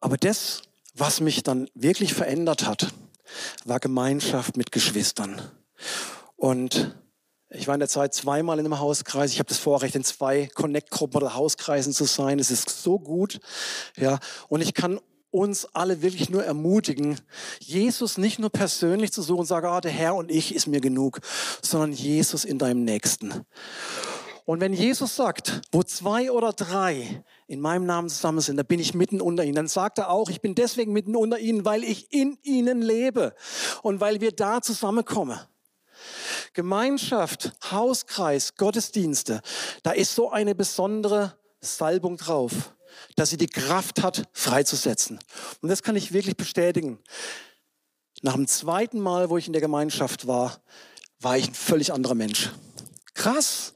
[SPEAKER 2] Aber das, was mich dann wirklich verändert hat, war Gemeinschaft mit Geschwistern. Und ich war in der Zeit zweimal in einem Hauskreis. Ich habe das Vorrecht, in zwei Connect-Gruppen oder Hauskreisen zu sein. Es ist so gut. Ja, und ich kann uns alle wirklich nur ermutigen, Jesus nicht nur persönlich zu suchen und sagen, ah, der Herr und ich ist mir genug, sondern Jesus in deinem Nächsten. Und wenn Jesus sagt, wo zwei oder drei in meinem Namen zusammen sind, da bin ich mitten unter ihnen. Dann sagt er auch, ich bin deswegen mitten unter ihnen, weil ich in ihnen lebe und weil wir da zusammenkommen. Gemeinschaft, Hauskreis, Gottesdienste, da ist so eine besondere Salbung drauf, dass sie die Kraft hat, freizusetzen. Und das kann ich wirklich bestätigen. Nach dem zweiten Mal, wo ich in der Gemeinschaft war, war ich ein völlig anderer Mensch. Krass.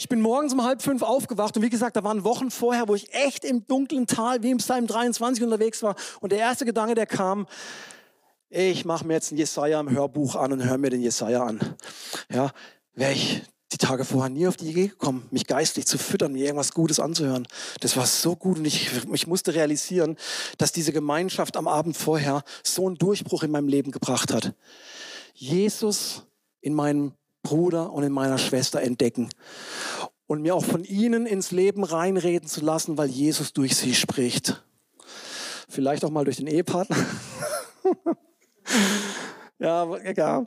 [SPEAKER 2] Ich bin morgens um halb fünf aufgewacht und wie gesagt, da waren Wochen vorher, wo ich echt im dunklen Tal wie im Psalm 23 unterwegs war. Und der erste Gedanke, der kam, ich mache mir jetzt ein Jesaja im Hörbuch an und höre mir den Jesaja an. Ja, wäre ich die Tage vorher nie auf die Idee gekommen, mich geistlich zu füttern, mir irgendwas Gutes anzuhören. Das war so gut und ich, ich musste realisieren, dass diese Gemeinschaft am Abend vorher so einen Durchbruch in meinem Leben gebracht hat. Jesus in meinem Bruder und in meiner Schwester entdecken. Und mir auch von ihnen ins Leben reinreden zu lassen, weil Jesus durch sie spricht. Vielleicht auch mal durch den Ehepartner. [LAUGHS] ja, egal.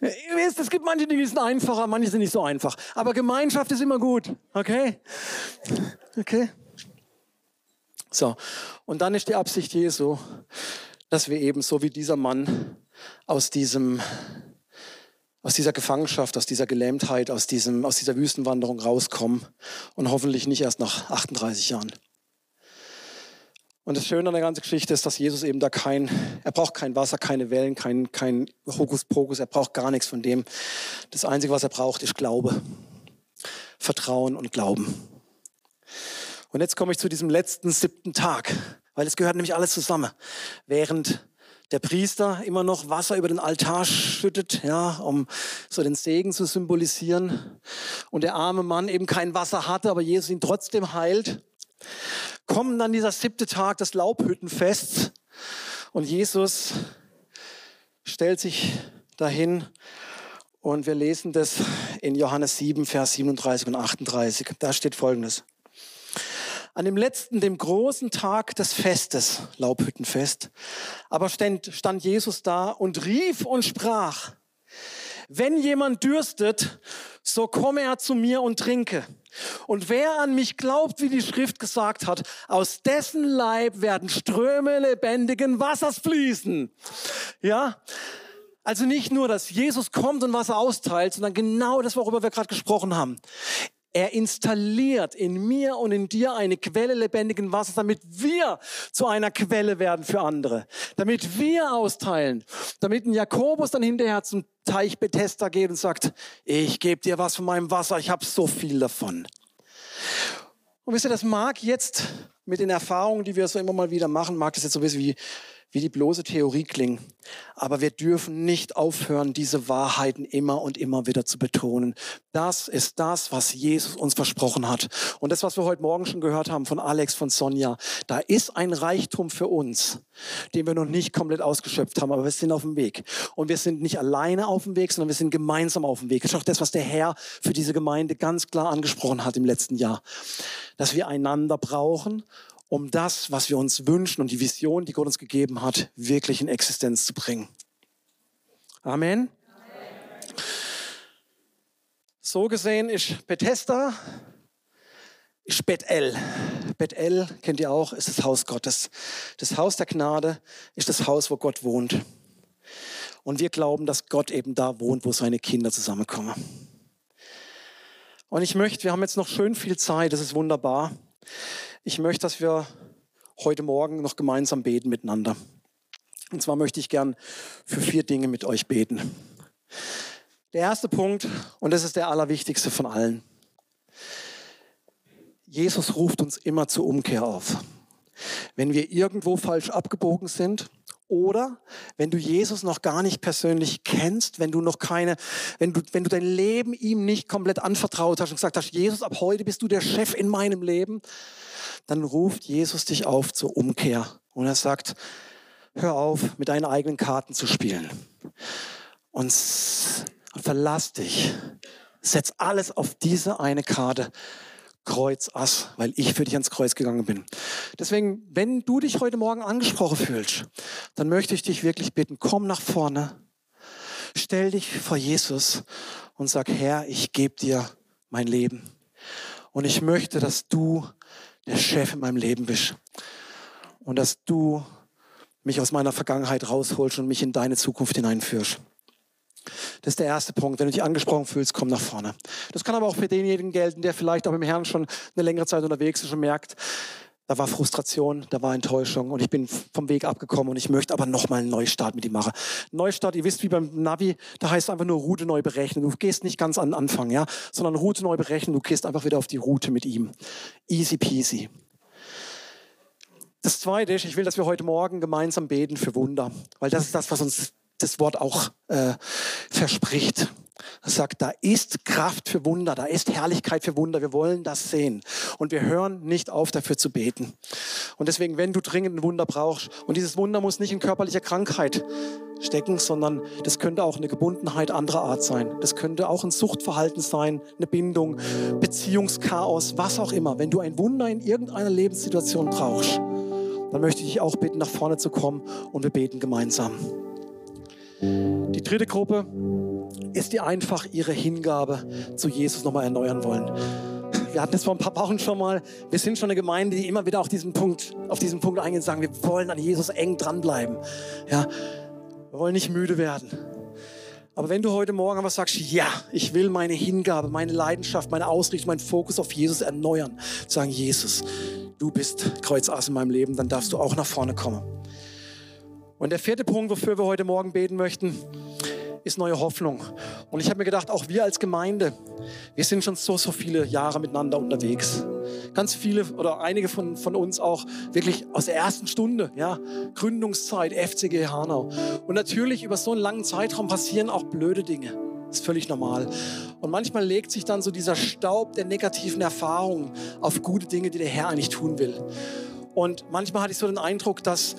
[SPEAKER 2] Ihr wisst, es gibt manche Dinge, die sind einfacher, manche sind nicht so einfach. Aber Gemeinschaft ist immer gut. Okay? Okay? So. Und dann ist die Absicht Jesu, dass wir eben so wie dieser Mann aus diesem aus dieser Gefangenschaft, aus dieser Gelähmtheit, aus, diesem, aus dieser Wüstenwanderung rauskommen und hoffentlich nicht erst nach 38 Jahren. Und das Schöne an der ganzen Geschichte ist, dass Jesus eben da kein, er braucht kein Wasser, keine Wellen, kein, kein Hokuspokus, er braucht gar nichts von dem. Das Einzige, was er braucht, ist Glaube. Vertrauen und Glauben. Und jetzt komme ich zu diesem letzten siebten Tag, weil es gehört nämlich alles zusammen. Während der Priester immer noch Wasser über den Altar schüttet, ja, um so den Segen zu symbolisieren. Und der arme Mann eben kein Wasser hatte, aber Jesus ihn trotzdem heilt. Kommen dann dieser siebte Tag, das Laubhüttenfest. Und Jesus stellt sich dahin und wir lesen das in Johannes 7, Vers 37 und 38. Da steht Folgendes. An dem letzten, dem großen Tag des Festes, Laubhüttenfest, aber stand, stand Jesus da und rief und sprach, wenn jemand dürstet, so komme er zu mir und trinke. Und wer an mich glaubt, wie die Schrift gesagt hat, aus dessen Leib werden Ströme lebendigen Wassers fließen. Ja? Also nicht nur, dass Jesus kommt und Wasser austeilt, sondern genau das, worüber wir gerade gesprochen haben. Er installiert in mir und in dir eine Quelle lebendigen Wassers, damit wir zu einer Quelle werden für andere. Damit wir austeilen. Damit ein Jakobus dann hinterher zum Teich Bethesda geht und sagt, ich gebe dir was von meinem Wasser, ich habe so viel davon. Und wisst ihr, das mag jetzt mit den Erfahrungen, die wir so immer mal wieder machen, mag das jetzt so ein bisschen wie wie die bloße Theorie klingen. Aber wir dürfen nicht aufhören, diese Wahrheiten immer und immer wieder zu betonen. Das ist das, was Jesus uns versprochen hat. Und das, was wir heute Morgen schon gehört haben von Alex, von Sonja, da ist ein Reichtum für uns, den wir noch nicht komplett ausgeschöpft haben, aber wir sind auf dem Weg. Und wir sind nicht alleine auf dem Weg, sondern wir sind gemeinsam auf dem Weg. Das ist auch das, was der Herr für diese Gemeinde ganz klar angesprochen hat im letzten Jahr. Dass wir einander brauchen um das, was wir uns wünschen und die Vision, die Gott uns gegeben hat, wirklich in Existenz zu bringen. Amen. Amen. So gesehen ist Bethesda, ist Bethel. Bethel, kennt ihr auch, ist das Haus Gottes. Das Haus der Gnade ist das Haus, wo Gott wohnt. Und wir glauben, dass Gott eben da wohnt, wo seine Kinder zusammenkommen. Und ich möchte, wir haben jetzt noch schön viel Zeit, das ist wunderbar. Ich möchte, dass wir heute Morgen noch gemeinsam beten miteinander. Und zwar möchte ich gern für vier Dinge mit euch beten. Der erste Punkt, und das ist der allerwichtigste von allen. Jesus ruft uns immer zur Umkehr auf. Wenn wir irgendwo falsch abgebogen sind oder wenn du Jesus noch gar nicht persönlich kennst, wenn du noch keine, wenn du, wenn du dein Leben ihm nicht komplett anvertraut hast und gesagt hast, Jesus, ab heute bist du der Chef in meinem Leben, dann ruft Jesus dich auf zur Umkehr. Und er sagt, hör auf, mit deinen eigenen Karten zu spielen. Und, verlass dich. Setz alles auf diese eine Karte. Kreuz Ass, weil ich für dich ans Kreuz gegangen bin. Deswegen, wenn du dich heute Morgen angesprochen fühlst, dann möchte ich dich wirklich bitten, komm nach vorne, stell dich vor Jesus und sag, Herr, ich gebe dir mein Leben. Und ich möchte, dass du der Chef in meinem Leben bist. Und dass du mich aus meiner Vergangenheit rausholst und mich in deine Zukunft hineinführst. Das ist der erste Punkt. Wenn du dich angesprochen fühlst, komm nach vorne. Das kann aber auch für denjenigen gelten, der vielleicht auch im Herrn schon eine längere Zeit unterwegs ist und merkt, da war Frustration, da war Enttäuschung und ich bin vom Weg abgekommen und ich möchte aber nochmal einen Neustart mit ihm machen. Neustart, ihr wisst, wie beim Navi, da heißt einfach nur Route neu berechnen. Du gehst nicht ganz an den Anfang, ja, sondern Route neu berechnen. Du gehst einfach wieder auf die Route mit ihm. Easy peasy. Das zweite ist, ich will, dass wir heute Morgen gemeinsam beten für Wunder, weil das ist das, was uns das Wort auch äh, verspricht. Er sagt, da ist Kraft für Wunder, da ist Herrlichkeit für Wunder. Wir wollen das sehen. Und wir hören nicht auf, dafür zu beten. Und deswegen, wenn du dringend ein Wunder brauchst, und dieses Wunder muss nicht in körperlicher Krankheit stecken, sondern das könnte auch eine Gebundenheit anderer Art sein. Das könnte auch ein Suchtverhalten sein, eine Bindung, Beziehungschaos, was auch immer. Wenn du ein Wunder in irgendeiner Lebenssituation brauchst, dann möchte ich dich auch bitten, nach vorne zu kommen und wir beten gemeinsam. Die dritte Gruppe ist die einfach ihre Hingabe zu Jesus nochmal erneuern wollen. Wir hatten es vor ein paar Wochen schon mal. Wir sind schon eine Gemeinde, die immer wieder auf diesen Punkt, auf diesen Punkt eingehen und sagen, wir wollen an Jesus eng dranbleiben. Ja, wir wollen nicht müde werden. Aber wenn du heute Morgen was sagst, ja, ich will meine Hingabe, meine Leidenschaft, meine Ausrichtung, meinen Fokus auf Jesus erneuern, sagen, Jesus, du bist Kreuzass in meinem Leben, dann darfst du auch nach vorne kommen. Und der vierte Punkt, wofür wir heute Morgen beten möchten, ist neue Hoffnung. Und ich habe mir gedacht, auch wir als Gemeinde, wir sind schon so, so viele Jahre miteinander unterwegs. Ganz viele oder einige von, von uns auch wirklich aus der ersten Stunde, ja, Gründungszeit, FCG Hanau. Und natürlich über so einen langen Zeitraum passieren auch blöde Dinge. Das ist völlig normal. Und manchmal legt sich dann so dieser Staub der negativen Erfahrungen auf gute Dinge, die der Herr eigentlich tun will. Und manchmal hatte ich so den Eindruck, dass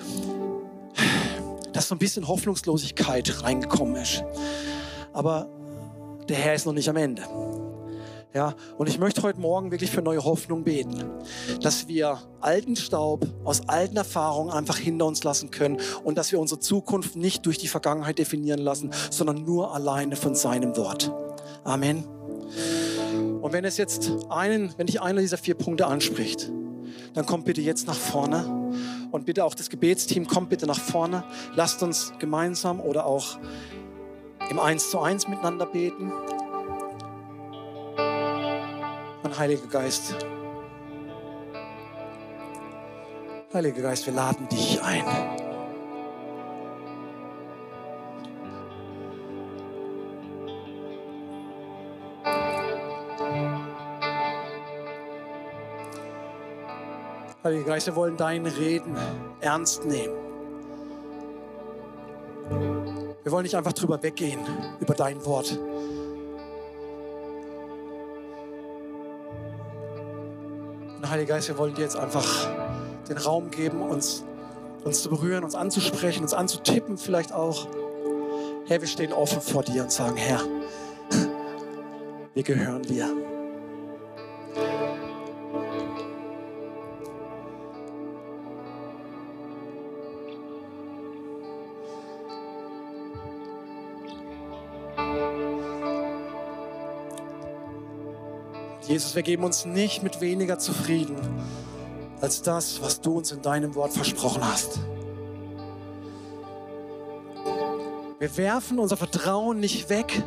[SPEAKER 2] dass so ein bisschen Hoffnungslosigkeit reingekommen ist. Aber der Herr ist noch nicht am Ende. Ja, und ich möchte heute Morgen wirklich für neue Hoffnung beten, dass wir alten Staub aus alten Erfahrungen einfach hinter uns lassen können und dass wir unsere Zukunft nicht durch die Vergangenheit definieren lassen, sondern nur alleine von seinem Wort. Amen. Und wenn es jetzt einen, wenn dich einer dieser vier Punkte anspricht, dann kommt bitte jetzt nach vorne und bitte auch das Gebetsteam, kommt bitte nach vorne. Lasst uns gemeinsam oder auch im Eins zu eins miteinander beten. Und Heiliger Geist, Heiliger Geist, wir laden dich ein. Heiliger Geist, wir wollen deine Reden ernst nehmen. Wir wollen nicht einfach drüber weggehen, über dein Wort. Und Heiliger Geist, wir wollen dir jetzt einfach den Raum geben, uns, uns zu berühren, uns anzusprechen, uns anzutippen vielleicht auch. Herr, wir stehen offen vor dir und sagen, Herr, wir gehören dir. Jesus, wir geben uns nicht mit weniger zufrieden als das, was du uns in deinem Wort versprochen hast. Wir werfen unser Vertrauen nicht weg,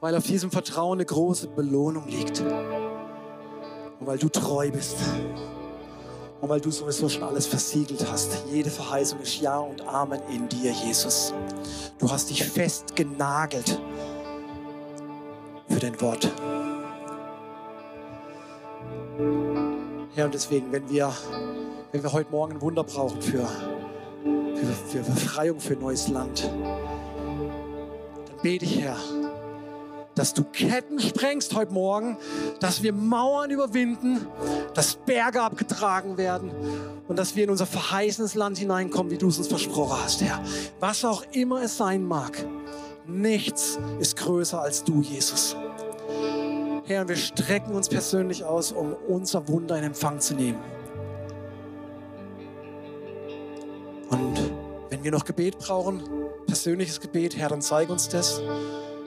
[SPEAKER 2] weil auf diesem Vertrauen eine große Belohnung liegt. Und weil du treu bist. Und weil du sowieso schon alles versiegelt hast. Jede Verheißung ist Ja und Amen in dir, Jesus. Du hast dich festgenagelt für dein Wort. Und deswegen, wenn wir, wenn wir heute Morgen ein Wunder brauchen für, für, für Befreiung, für neues Land, dann bete ich, Herr, dass du Ketten sprengst heute Morgen, dass wir Mauern überwinden, dass Berge abgetragen werden und dass wir in unser verheißenes Land hineinkommen, wie du es uns versprochen hast, Herr. Was auch immer es sein mag, nichts ist größer als du, Jesus. Herr, und wir strecken uns persönlich aus, um unser Wunder in Empfang zu nehmen. Und wenn wir noch Gebet brauchen, persönliches Gebet, Herr, dann zeig uns das.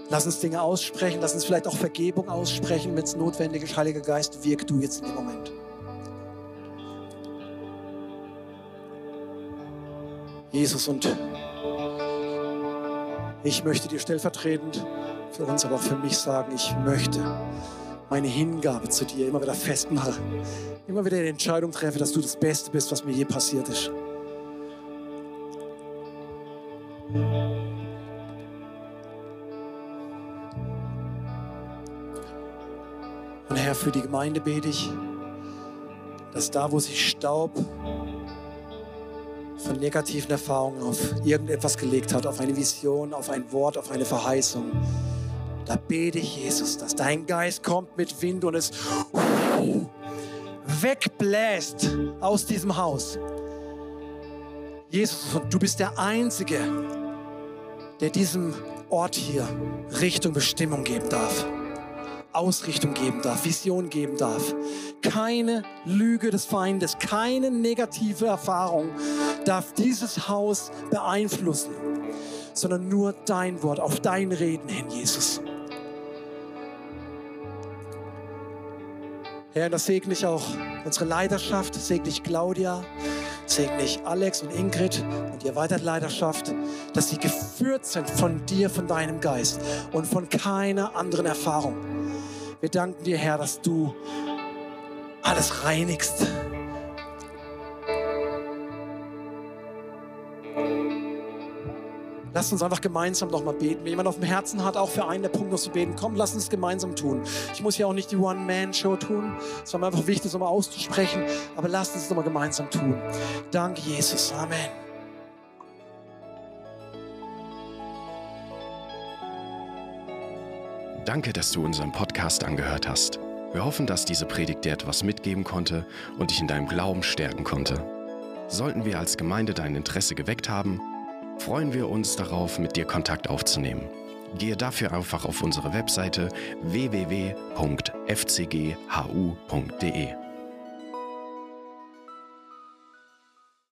[SPEAKER 2] Lass uns Dinge aussprechen, lass uns vielleicht auch Vergebung aussprechen, wenn es notwendig ist. Heiliger Geist, wirk du jetzt in dem Moment. Jesus, und ich möchte dir stellvertretend für uns, aber auch für mich sagen, ich möchte meine Hingabe zu dir immer wieder festmachen. Immer wieder die Entscheidung treffe, dass du das Beste bist, was mir je passiert ist. Und Herr, für die Gemeinde bete ich, dass da, wo sich Staub von negativen Erfahrungen auf irgendetwas gelegt hat, auf eine Vision, auf ein Wort, auf eine Verheißung, da bete ich, Jesus, dass dein Geist kommt mit Wind und es wegbläst aus diesem Haus. Jesus, du bist der Einzige, der diesem Ort hier Richtung, Bestimmung geben darf. Ausrichtung geben darf, Vision geben darf. Keine Lüge des Feindes, keine negative Erfahrung darf dieses Haus beeinflussen, sondern nur dein Wort, auf dein Reden hin, Jesus. Herr, das segne ich auch unsere Leiterschaft, segne ich Claudia, segne ich Alex und Ingrid und ihr weiteren Leiterschaft, dass sie geführt sind von dir, von deinem Geist und von keiner anderen Erfahrung. Wir danken dir, Herr, dass du alles reinigst. Lass uns einfach gemeinsam nochmal beten. Wenn jemand auf dem Herzen hat, auch für einen der Punkte noch zu beten, komm, lass uns gemeinsam tun. Ich muss ja auch nicht die One-Man-Show tun. Es war mir einfach wichtig, es nochmal auszusprechen. Aber lass uns es nochmal gemeinsam tun. Danke, Jesus. Amen.
[SPEAKER 1] Danke, dass du unseren Podcast angehört hast. Wir hoffen, dass diese Predigt dir etwas mitgeben konnte und dich in deinem Glauben stärken konnte. Sollten wir als Gemeinde dein Interesse geweckt haben, freuen wir uns darauf, mit dir Kontakt aufzunehmen. Gehe dafür einfach auf unsere Webseite www.fcghu.de.